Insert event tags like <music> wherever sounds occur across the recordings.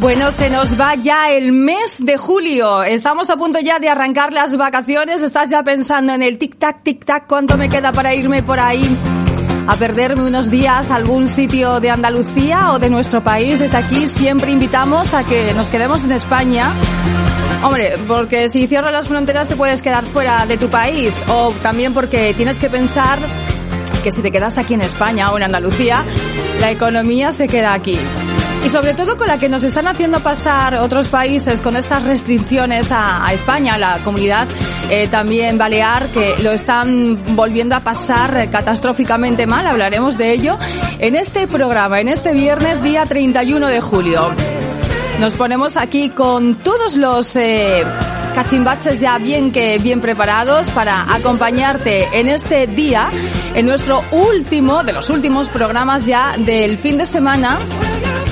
Bueno, se nos va ya el mes de julio. Estamos a punto ya de arrancar las vacaciones. Estás ya pensando en el tic-tac, tic-tac, cuánto me queda para irme por ahí a perderme unos días a algún sitio de Andalucía o de nuestro país. Desde aquí siempre invitamos a que nos quedemos en España. Hombre, porque si cierras las fronteras te puedes quedar fuera de tu país o también porque tienes que pensar que si te quedas aquí en España o en Andalucía, la economía se queda aquí. Y sobre todo con la que nos están haciendo pasar otros países con estas restricciones a, España, la comunidad eh, también balear, que lo están volviendo a pasar catastróficamente mal, hablaremos de ello en este programa, en este viernes día 31 de julio. Nos ponemos aquí con todos los eh, cachimbaches ya bien que bien preparados para acompañarte en este día, en nuestro último, de los últimos programas ya del fin de semana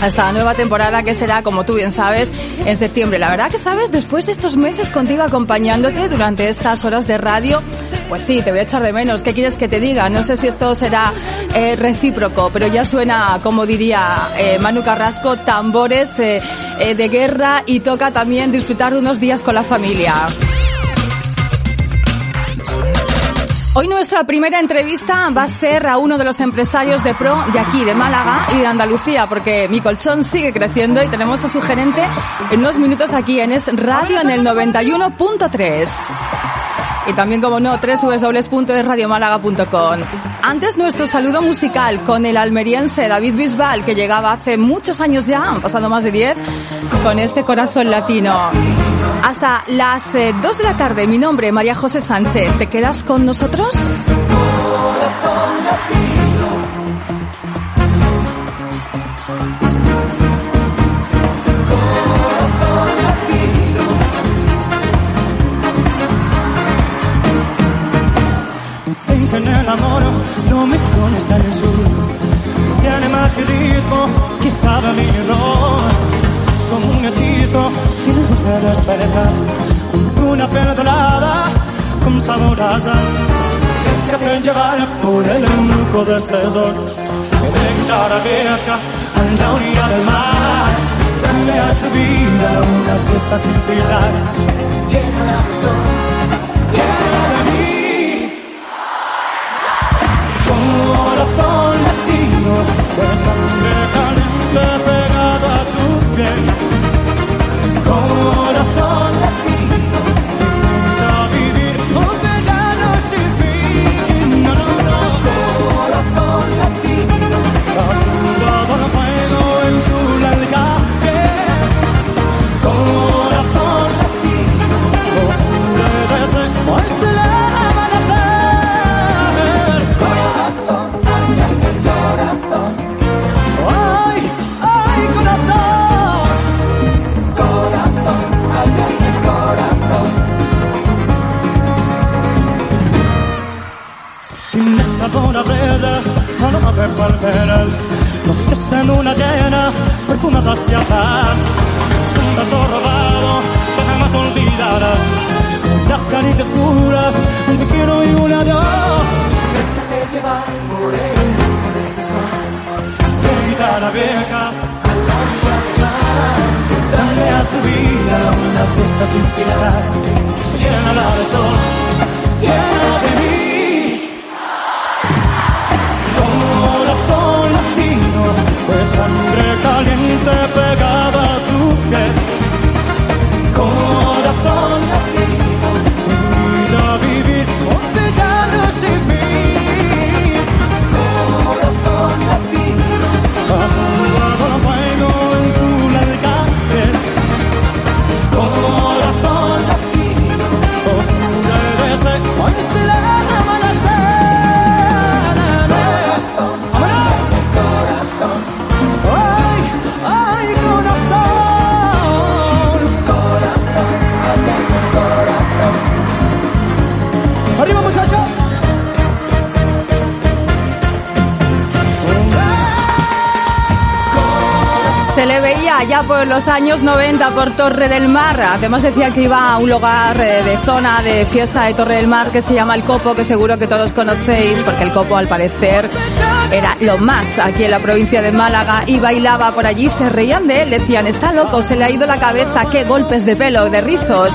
esta nueva temporada que será, como tú bien sabes, en septiembre. La verdad que sabes, después de estos meses contigo acompañándote durante estas horas de radio, pues sí, te voy a echar de menos. ¿Qué quieres que te diga? No sé si esto será eh, recíproco, pero ya suena, como diría eh, Manu Carrasco, tambores eh, de guerra y toca también disfrutar unos días con la familia. Hoy nuestra primera entrevista va a ser a uno de los empresarios de Pro de aquí, de Málaga y de Andalucía, porque mi colchón sigue creciendo y tenemos a su gerente en unos minutos aquí en Es Radio en el 91.3. Y también, como no, www.radiomálaga.com. Antes nuestro saludo musical con el almeriense David Bisbal, que llegaba hace muchos años ya, han pasado más de 10, con este corazón latino. Hasta las 2 eh, de la tarde, mi nombre, María José Sánchez. ¿Te quedas con nosotros? en el amor no me pones al sur. Tiene más que ritmo, que sabe mi error como un gatito que no puede despertar una perdonada con sabor a sal déjate llevar por el embrujo de este sol que de guitarra vieja a la orilla del mar dale a tu vida una fiesta sin final llena de sol corazón latino de sangre en una llena perfumada hacia paz un beso robado que jamás olvidarás. Las caritas oscuras un te quiero y un adiós déjate llevar por el de este sol. De guitarra vieja a la del mar dale a tu vida una fiesta sin final llénala de sol llena sangre caliente pegada a tu piel. Corazón por los años 90 por Torre del Mar. Además decía que iba a un lugar eh, de zona de fiesta de Torre del Mar que se llama El Copo, que seguro que todos conocéis, porque El Copo al parecer era lo más aquí en la provincia de Málaga y bailaba por allí. Se reían de él, decían, está loco, se le ha ido la cabeza, qué golpes de pelo, de rizos.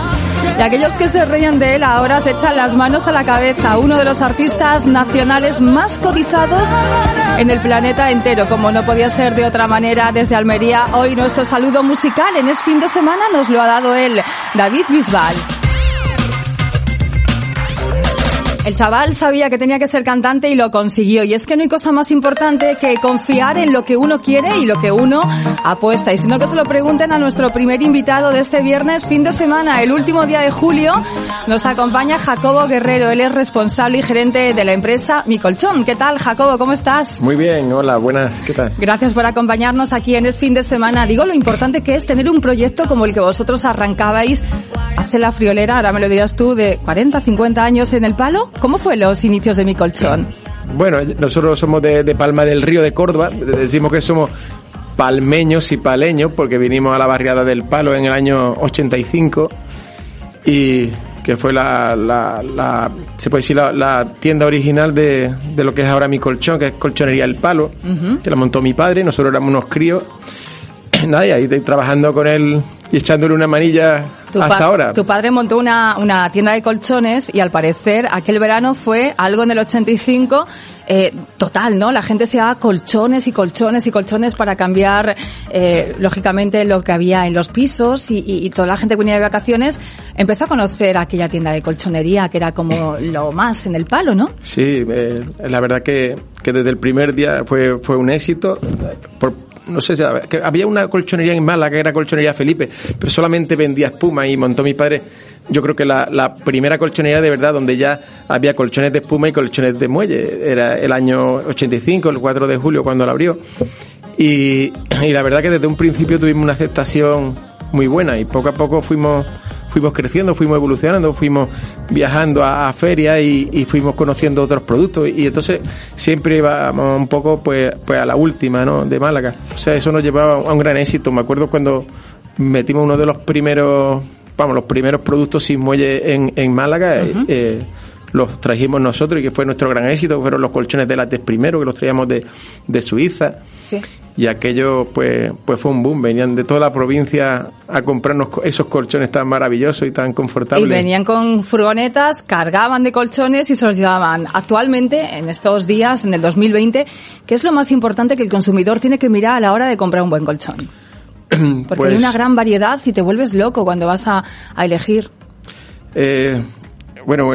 Y aquellos que se reían de él ahora se echan las manos a la cabeza. Uno de los artistas nacionales más cotizados en el planeta entero, como no podía ser de otra manera desde Almería. Hoy nuestro saludo musical en este fin de semana nos lo ha dado él, David Bisbal. El chaval sabía que tenía que ser cantante y lo consiguió. Y es que no hay cosa más importante que confiar en lo que uno quiere y lo que uno apuesta. Y si no, que se lo pregunten a nuestro primer invitado de este viernes, fin de semana, el último día de julio. Nos acompaña Jacobo Guerrero. Él es responsable y gerente de la empresa Mi Colchón. ¿Qué tal, Jacobo? ¿Cómo estás? Muy bien, hola, buenas. ¿Qué tal? Gracias por acompañarnos aquí en este fin de semana. Digo lo importante que es tener un proyecto como el que vosotros arrancabais hace la friolera, ahora me lo dirás tú, de 40, 50 años en el palo. ¿Cómo fue los inicios de mi colchón? Bueno, nosotros somos de, de, Palma del Río de Córdoba, decimos que somos palmeños y paleños porque vinimos a la barriada del Palo en el año 85 y que fue la, la, la se puede decir la, la, tienda original de, de lo que es ahora mi colchón, que es Colchonería El Palo, uh -huh. que la montó mi padre, nosotros éramos unos críos <laughs> nada, y ahí trabajando con él y echándole una manilla tu hasta ahora. Tu padre montó una, una tienda de colchones y al parecer aquel verano fue algo en el 85 eh, total, ¿no? La gente se daba colchones y colchones y colchones para cambiar, eh, lógicamente, lo que había en los pisos y, y, y, toda la gente que venía de vacaciones empezó a conocer aquella tienda de colchonería que era como lo más en el palo, ¿no? Sí, eh, la verdad que, que desde el primer día fue, fue un éxito. Por, no sé, que había una colchonería en Málaga que era colchonería Felipe, pero solamente vendía espuma y montó mi padre, yo creo que la, la, primera colchonería de verdad donde ya había colchones de espuma y colchones de muelle, era el año 85, el 4 de julio cuando la abrió. Y, y la verdad que desde un principio tuvimos una aceptación muy buena y poco a poco fuimos fuimos creciendo, fuimos evolucionando, fuimos viajando a, a ferias y, y, fuimos conociendo otros productos y, entonces siempre íbamos un poco pues, pues a la última ¿no? de Málaga. O sea, eso nos llevaba a un gran éxito. Me acuerdo cuando metimos uno de los primeros, vamos, los primeros productos sin muelle en, en Málaga. Uh -huh. eh, los trajimos nosotros y que fue nuestro gran éxito, fueron los colchones de látex primero, que los traíamos de, de Suiza. Sí. Y aquello pues, pues fue un boom, venían de toda la provincia a comprarnos esos colchones tan maravillosos y tan confortables. Y venían con furgonetas, cargaban de colchones y se los llevaban. Actualmente, en estos días, en el 2020, ¿qué es lo más importante que el consumidor tiene que mirar a la hora de comprar un buen colchón? <clears throat> Porque pues, hay una gran variedad y te vuelves loco cuando vas a, a elegir. Eh, bueno,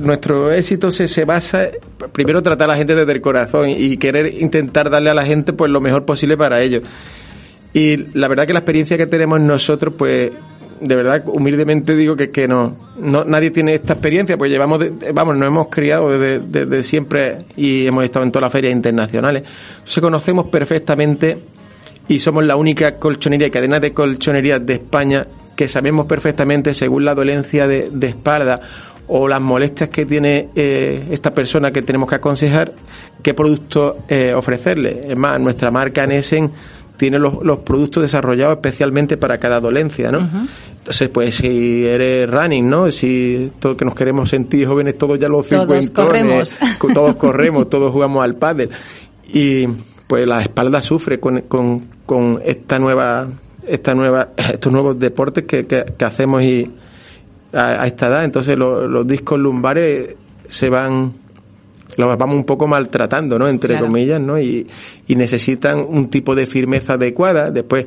nuestro éxito se, se basa primero tratar a la gente desde el corazón y querer intentar darle a la gente pues lo mejor posible para ellos. Y la verdad que la experiencia que tenemos nosotros, pues de verdad humildemente digo que, que no, no nadie tiene esta experiencia, pues llevamos, de, vamos, nos hemos criado desde, desde, siempre y hemos estado en todas las ferias internacionales. Entonces conocemos perfectamente y somos la única colchonería cadena de colchonerías de España que sabemos perfectamente, según la dolencia de, de espalda o las molestias que tiene eh, esta persona que tenemos que aconsejar, qué producto eh, ofrecerle. Es más, nuestra marca Nesen tiene los, los, productos desarrollados especialmente para cada dolencia, ¿no? Uh -huh. Entonces, pues si eres running, ¿no? Si todos que nos queremos sentir jóvenes, todos ya los todos 50 corremos. todos <laughs> corremos, todos jugamos al pádel. Y pues la espalda sufre con, con, con esta nueva esta nueva, estos nuevos deportes que, que, que hacemos y a, a, esta edad. Entonces lo, los discos lumbares se van, los vamos un poco maltratando, ¿no? Entre claro. comillas, ¿no? Y, y, necesitan un tipo de firmeza adecuada. Después,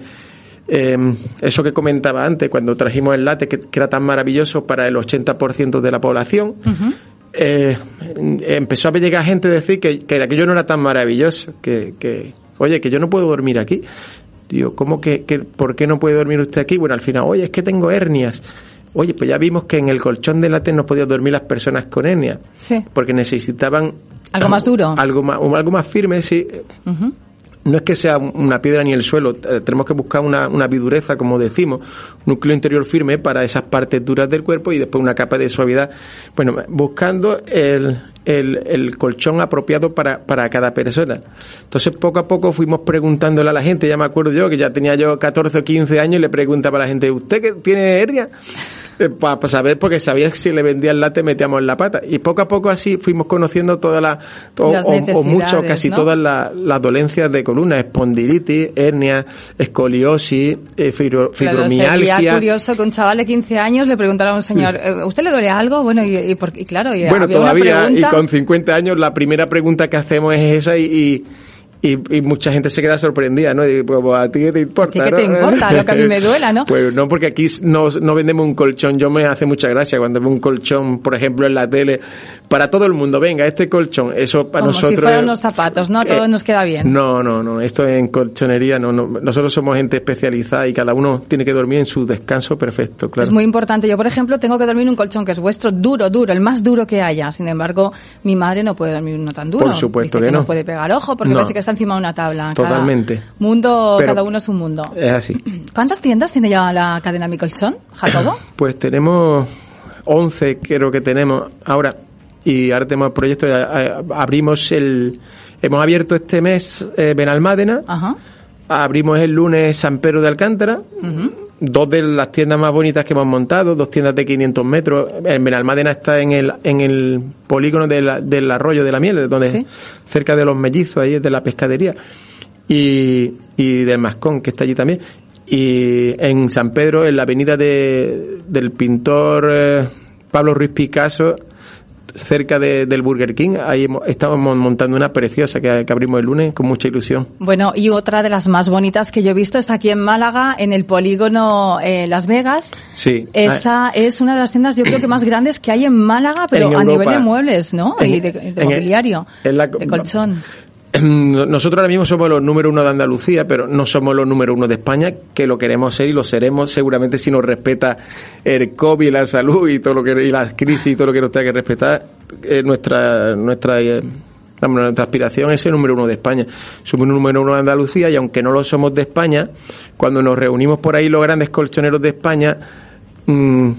eh, eso que comentaba antes, cuando trajimos el late, que, que era tan maravilloso para el 80% de la población, uh -huh. eh, empezó a llegar gente a decir que, que aquello no era tan maravilloso, que, que, oye, que yo no puedo dormir aquí. Digo, ¿cómo que, que, por qué no puede dormir usted aquí? Bueno, al final, oye, es que tengo hernias. Oye, pues ya vimos que en el colchón de látex no podían dormir las personas con hernias. Sí. Porque necesitaban... Algo más duro. Algo más, algo más firme, sí. Uh -huh. No es que sea una piedra ni el suelo, eh, tenemos que buscar una, una vidureza, como decimos, núcleo interior firme para esas partes duras del cuerpo y después una capa de suavidad. Bueno, buscando el, el, el colchón apropiado para, para cada persona. Entonces, poco a poco fuimos preguntándole a la gente, ya me acuerdo yo, que ya tenía yo 14 o 15 años, y le preguntaba a la gente, ¿usted que tiene hernia? Para saber, porque sabía que si le vendía el latte metíamos en la pata. Y poco a poco así fuimos conociendo todas las, o, Las o- mucho, casi ¿no? todas las, las dolencias de columna, espondilitis, hernia, escoliosis, eh, fibro- Claro, sería fibromialgia. curioso que un chaval de 15 años le preguntara a un señor, "¿Eh, ¿usted le duele algo? Bueno, y, y por- y claro, y Bueno, todavía, y con 50 años, la primera pregunta que hacemos es esa y, y, y- y mucha gente se queda sorprendida, ¿no? Y, pues, a ti qué te importa, ¿Qué- qué ¿no? te importa? Lo que a mí me duela, ¿no? <laughs> Pues no, porque aquí no, no vendemos un colchón. Yo me hace mucha gracia cuando veo un colchón, por ejemplo, en la tele, para todo el mundo. Venga, este colchón, eso para Como nosotros... si fueran unos zapatos, ¿no? Eh, nos queda bien. No, no, no. Esto en colchonería, no, no. Nosotros somos gente especializada y cada uno tiene que dormir en su descanso perfecto, claro. Es muy importante. Yo, por ejemplo, tengo que dormir en un colchón que es vuestro, duro, duro, el más duro que haya. Sin embargo, mi madre no puede dormir uno tan duro. Por supuesto Dice que no. no. puede pegar ojo porque No. parece que está encima de una tabla. Cada Totalmente. mundo, Pero- cada uno es un mundo. Es así. <clears throat> ¿Cuántas tiendas tiene ya la cadena Mi Colchón, Jacobo? <clears throat> Pues tenemos 11, creo que tenemos ahora. Y ahora tenemos el proyecto, de- eh, abrimos el... Hemos abierto este mes eh, Benalmádena, Ajá. abrimos el lunes San Pedro de Alcántara, dos de las tiendas más bonitas que hemos montado, dos tiendas de 500 metros. En Benalmádena está en el, en el polígono de la- del arroyo de la miel, de donde Sí. cerca de los mellizos, ahí es de la pescadería. Y, y del Mascón, que está allí también. Y en San Pedro, en la avenida de, del pintor eh, Pablo Ruiz Picasso, cerca de- del Burger King, ahí hemos- estamos montando una preciosa que, que abrimos el lunes con mucha ilusión. Bueno, y otra de las más bonitas que yo he visto está aquí en Málaga, en el polígono eh, Las Vegas. Sí. Esa es una de las tiendas, yo creo que más grandes que hay en Málaga, pero En a nivel de muebles, ¿no? En- y de, mobiliario, en la- de colchón. Nosotros ahora mismo somos los número uno de Andalucía, pero no somos los número uno de España, que lo queremos ser y lo seremos seguramente si nos respeta el COVID la salud y todo lo que y las crisis y todo lo que nos tenga que respetar. eh, nuestra nuestra eh, nuestra aspiración es ser número uno de España. Somos el número uno de Andalucía y aunque no lo somos de España, cuando nos reunimos por ahí los grandes colchoneros de España, mm,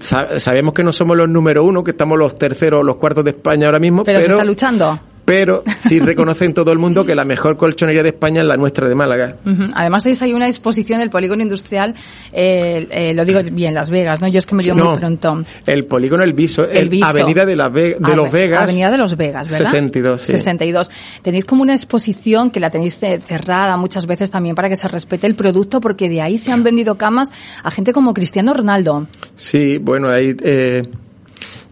sa- sabemos que no somos los número uno, que estamos los terceros o los cuartos de España ahora mismo, Pero, se está luchando. Pero <laughs> sí reconocen todo el mundo que la mejor colchonería de España es la nuestra de Málaga. Ujú. Además, tenéis ahí una exposición del polígono industrial, eh, eh, lo digo bien, Las Vegas, ¿no? Yo es que me dio muy pronto. El polígono El Viso, El el Viso. Avenida de, las Ve- de los Vegas. Avenida de los Vegas, ¿verdad? 62, sí. 62. Tenéis como una exposición que la tenéis eh, cerrada muchas veces también para que se respete el producto, porque de ahí se han vendido camas a gente como Cristiano Ronaldo. Sí, bueno, ahí eh,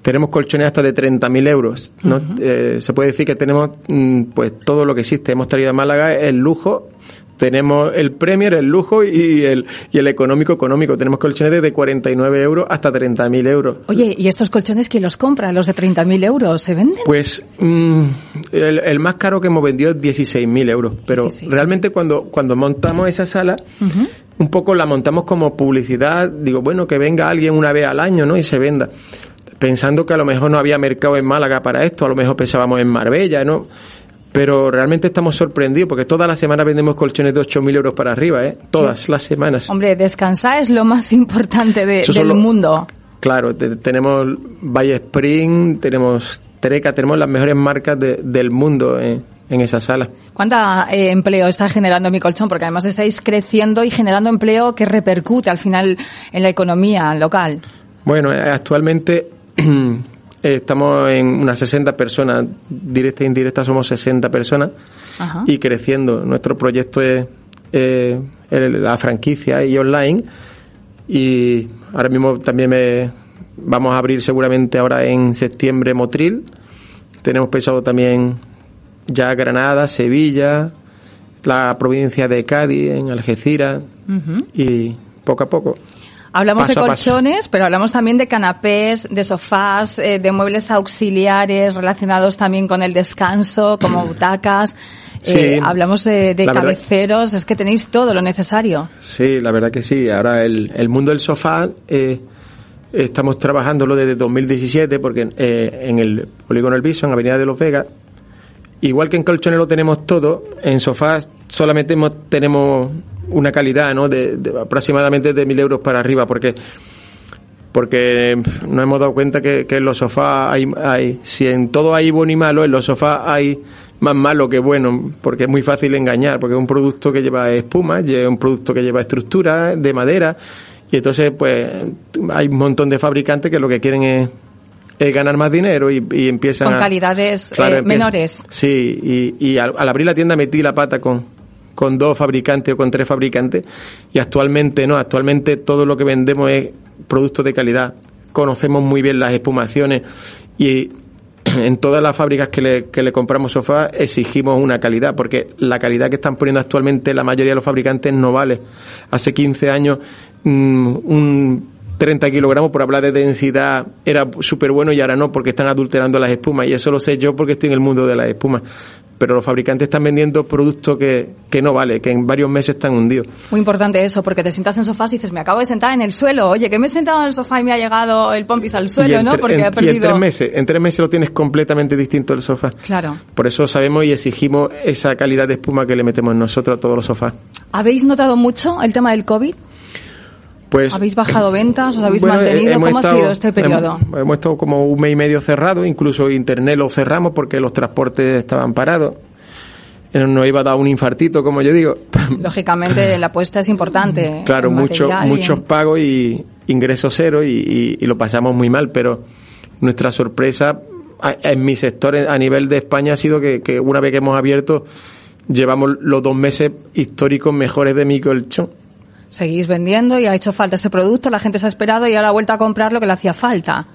tenemos colchones hasta de 30.000 euros. ¿no? Eh, se puede decir que tenemos mm, pues todo lo que existe. Hemos traído a Málaga el lujo. Tenemos el Premier, el lujo y el, y el económico económico. Tenemos colchones desde 49 euros hasta 30.000 euros. Oye, ¿y estos colchones quién los compra? ¿Los de 30.000 euros? ¿Se venden? Pues mm, el, el más caro que hemos vendido es 16.000 euros, pero 16.000. realmente cuando, cuando montamos esa sala, un poco la montamos como publicidad, digo, bueno, que venga alguien una vez al año, ¿no? Y se venda. Pensando que a lo mejor no había mercado en Málaga para esto, a lo mejor pensábamos en Marbella, ¿no? Pero realmente estamos sorprendidos porque todas las semanas vendemos colchones de 8.000 euros para arriba, ¿eh? Todas las semanas. Hombre, descansar es lo más importante de- del lo- mundo. Claro, te- tenemos Valle Spring, tenemos Treca, tenemos las mejores marcas de- del mundo en, en esa sala. ¿Cuánta eh, empleo está generando mi colchón? Porque además estáis creciendo y generando empleo que repercute al final en la economía local. Bueno, eh, actualmente eh, <clears throat> estamos en unas 60 personas, directa e indirecta somos 60 personas Ajá. y creciendo. Nuestro proyecto es eh, la franquicia y online y ahora mismo también me- vamos a abrir seguramente ahora en septiembre Motril. Tenemos pensado también ya Granada, Sevilla, la provincia de Cádiz, en Algeciras y poco a poco. Hablamos Paso de colchones, pero hablamos también de canapés, de sofás, eh, de muebles auxiliares relacionados también con el descanso, como butacas. Eh, Sí. hablamos de, de verdad- cabeceros, es que tenéis todo lo necesario. Sí, la verdad que sí. Ahora el, el mundo del sofá eh, estamos trabajándolo desde 2017 porque eh, en el polígono El Viso, en Avenida de los Vegas, igual que en colchones lo tenemos todo, en sofás solamente hemos- tenemos una calidad ¿no? de, de aproximadamente de mil euros para arriba porque porque nos hemos dado cuenta que, que en los sofás hay, hay, si en todo hay bueno y malo, en los sofás hay más malo que bueno, porque es muy fácil engañar, porque es un producto que lleva espuma, es un producto que lleva estructura de madera, y entonces pues hay un montón de fabricantes que lo que quieren es, es ganar más dinero y, y empiezan Con a- calidades Claro, eh, menores. Sí, y, y al, al abrir la tienda metí la pata con, con dos fabricantes o con tres fabricantes y actualmente no, actualmente todo lo que vendemos es productos de calidad. Conocemos muy bien las espumaciones y <clears throat> en todas las fábricas que le, que le compramos sofá exigimos una calidad, porque la calidad que están poniendo actualmente la mayoría de los fabricantes no vale. Hace 15 años mm, un 30 kilogramos por hablar de densidad era súper bueno y ahora no, porque están adulterando las espumas. Y eso lo sé yo porque estoy en el mundo de las espumas. Pero los fabricantes están vendiendo productos que, que no vale, que en varios meses están hundidos. Muy importante eso, porque te sientas en sofás y dices, me acabo de sentar en el suelo. Oye, que me he sentado en el sofá y me ha llegado el pompis al suelo, ¿no? Porque en- he y en perdido... tres meses, en tres meses lo tienes completamente distinto el sofá. Claro. Por eso sabemos y exigimos esa calidad de espuma que le metemos nosotros a todos los sofás. ¿Habéis notado mucho el tema del COVID? Pues ¿Habéis bajado ventas? ¿Os habéis Bueno, mantenido? ¿Cómo ha sido este periodo? Hemos, hemos estado como un mes y medio cerrado, incluso internet lo cerramos porque los transportes estaban parados. Eh, Nos iba a dar un infartito, como yo digo. <laughs> Lógicamente, la apuesta es importante. claro, mucho, y muchos en- pagos y ingresos cero y, y- y lo pasamos muy mal, pero nuestra sorpresa en mi sector a nivel de España ha sido que, que una vez que hemos abierto llevamos los dos meses históricos mejores de mi colchón. Seguís vendiendo y ha hecho falta ese producto, la gente se ha esperado y ahora ha vuelto a comprar lo que le hacía falta.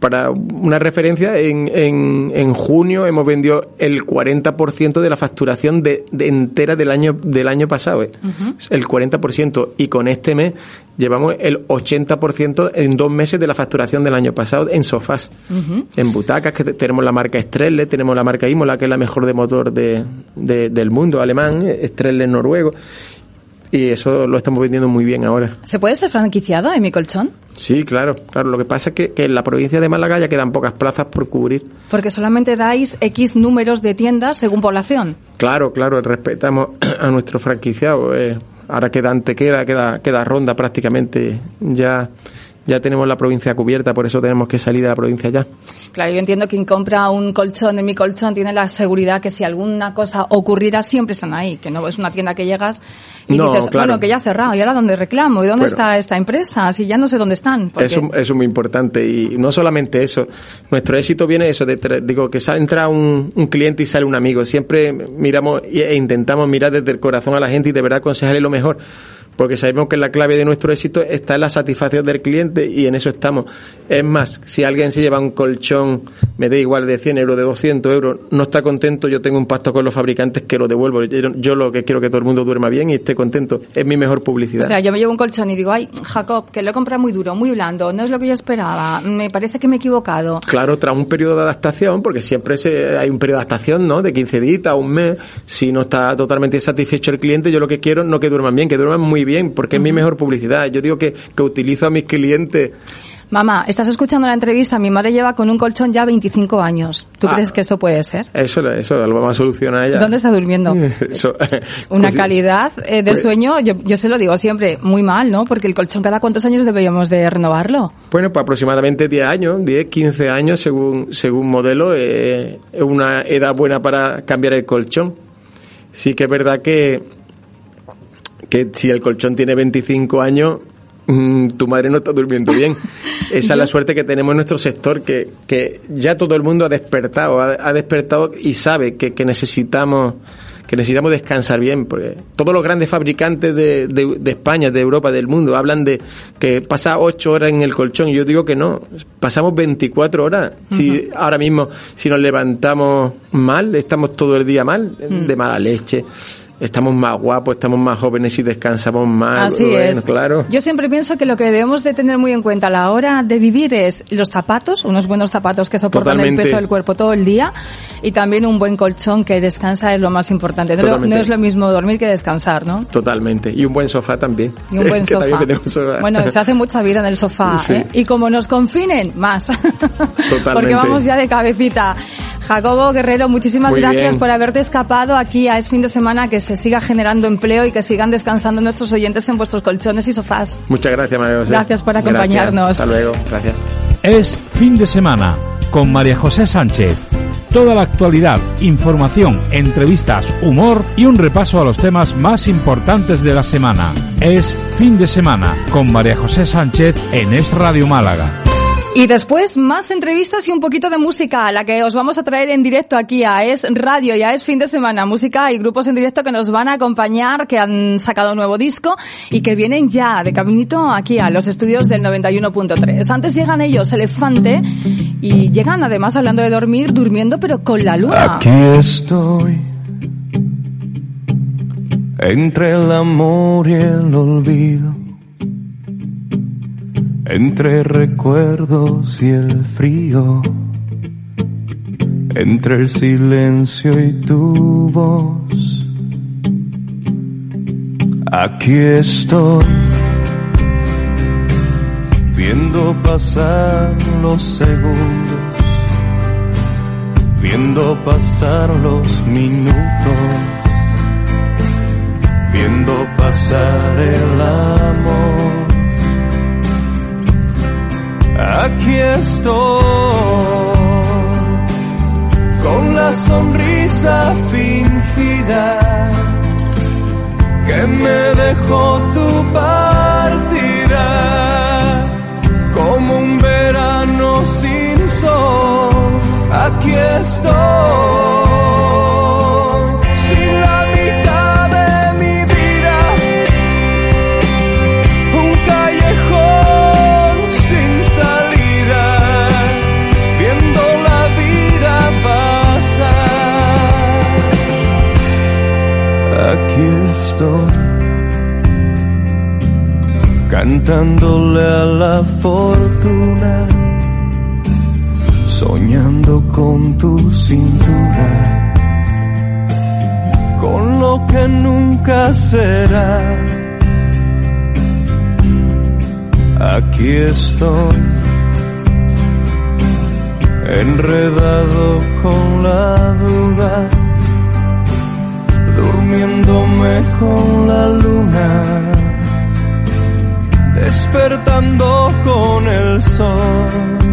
Para una referencia, en, en, en junio hemos vendido el 40% de la facturación de, de entera del año del año pasado. ¿eh? El 40%. Y con este mes llevamos el 80% en dos meses de la facturación del año pasado en sofás. En butacas, que te- tenemos la marca Estrelle, tenemos la marca Imola, que es la mejor de motor de, de- del mundo, alemán, Estrelle noruego. Y eso lo estamos vendiendo muy bien ahora. ¿Se puede ser franquiciado en mi colchón? Sí, claro, claro. Lo que pasa es que, que en la provincia de Málaga ya quedan pocas plazas por cubrir. Porque solamente dais X números de tiendas según población. Claro, claro, respetamos <clears throat> a nuestro franquiciado. eh. ahora queda Antequera, queda, queda Ronda prácticamente. Ya, ya tenemos la provincia cubierta, por eso tenemos que salir de la provincia ya. Claro, yo entiendo que quien compra un colchón en mi colchón tiene la seguridad que si alguna cosa ocurriera siempre están ahí, que no es una tienda que llegas y No, dices, claro. bueno, que ya ha cerrado, ¿y ahora dónde reclamo? ¿Y dónde Bueno. está esta empresa? Si ya no sé dónde están. Porque- Eso, eso es muy importante y no solamente eso. Nuestro éxito viene de eso, de, digo, que entra un, un cliente y sale un amigo. Siempre miramos e intentamos mirar desde el corazón a la gente y de verdad aconsejarle lo mejor. Porque sabemos que la clave de nuestro éxito está en la satisfacción del cliente y en eso estamos. Es más, si alguien se lleva un colchón, me da igual de 100 euros, de 200 euros, no está contento, yo tengo un pacto con los fabricantes que lo devuelvo. Yo, yo lo que quiero que todo el mundo duerma bien y esté contento. Es mi mejor publicidad. O sea, yo me llevo un colchón y digo, ay, Jacob, que lo he comprado muy duro, muy blando, no es lo que yo esperaba, me parece que me he equivocado. Claro, tras un periodo de adaptación, porque siempre se, hay un periodo de adaptación, ¿no? De 15 días, un mes. Si no está totalmente satisfecho el cliente, yo lo que quiero no que duerman bien, que duerman muy bien, porque es mi mejor publicidad. Yo digo que, que utilizo a mis clientes. Mamá, estás escuchando la entrevista, mi madre lleva con un colchón ya 25 años. ¿Tú Ah. crees que esto puede ser? Eso, eso lo vamos a solucionar ya. ¿Dónde está durmiendo? <laughs> Eso, <laughs> Una <laughs> pues, calidad eh, de pues- sueño, yo, yo se lo digo siempre, muy mal, ¿no? Porque el colchón cada cuántos años deberíamos de renovarlo. Bueno, pues aproximadamente 10 años, 10, 15 años según, según modelo, eh, es una edad buena para cambiar el colchón. Sí que es verdad que, que si el colchón tiene 25 años, mm, tu madre no está durmiendo bien. <laughs> Esa es la suerte que tenemos en nuestro sector, que, que ya todo el mundo ha despertado, ha, ha despertado y sabe que, que necesitamos que necesitamos descansar bien, porque todos los grandes fabricantes de, de, de España, de Europa, del mundo, hablan de que pasa ocho horas en el colchón, y yo digo que no, pasamos 24 horas. Si ahora mismo, si nos levantamos mal, estamos todo el día mal, de mala leche, estamos más guapos, estamos más jóvenes y descansamos más. Así bueno, es. Claro. Yo siempre pienso que lo que debemos de tener muy en cuenta a la hora de vivir es los zapatos, unos buenos zapatos que soportan Totalmente. el peso del cuerpo todo el día y también un buen colchón que descansa es lo más importante. No, no es lo mismo dormir que descansar, ¿no? Totalmente. Y un buen sofá también. Y un <laughs> buen sofá. sofá. Bueno, se hace mucha vida en el sofá, <laughs> Sí. ¿eh? Y como nos confinen, más. <laughs> Porque Totalmente. vamos ya de cabecita. Jacobo Guerrero, muchísimas Muy gracias bien. por haberte escapado aquí a Es Fin de Semana, que se siga generando empleo y que sigan descansando nuestros oyentes en vuestros colchones y sofás. Muchas gracias, María José. Gracias por acompañarnos. Gracias. Hasta luego. Gracias. Es fin de semana con María José Sánchez. Toda la actualidad, información, entrevistas, humor y un repaso a los temas más importantes de la semana. Es fin de semana con María José Sánchez en Es Radio Málaga. Y después más entrevistas y un poquito de música, la que os vamos a traer en directo aquí a Es Radio, ya es fin de semana, música y grupos en directo que nos van a acompañar, que han sacado nuevo disco y que vienen ya de caminito aquí a los estudios del 91.3. Antes llegan ellos, Elefante, y llegan además hablando de dormir, durmiendo pero con la luna. Aquí estoy, entre el amor y el olvido, entre recuerdos y el frío, entre el silencio y tu voz. Aquí estoy, viendo pasar los segundos viendo pasar los minutos, viendo pasar el Aquí estoy, con la sonrisa fingida que me dejó tu partida, como un verano sin sol aquí estoy. Aquí estoy. Cantándole a la fortuna soñando con tu cintura, con lo que nunca será. Aquí estoy, enredado con la duda, durmiéndome con la luna, despertando con el sol.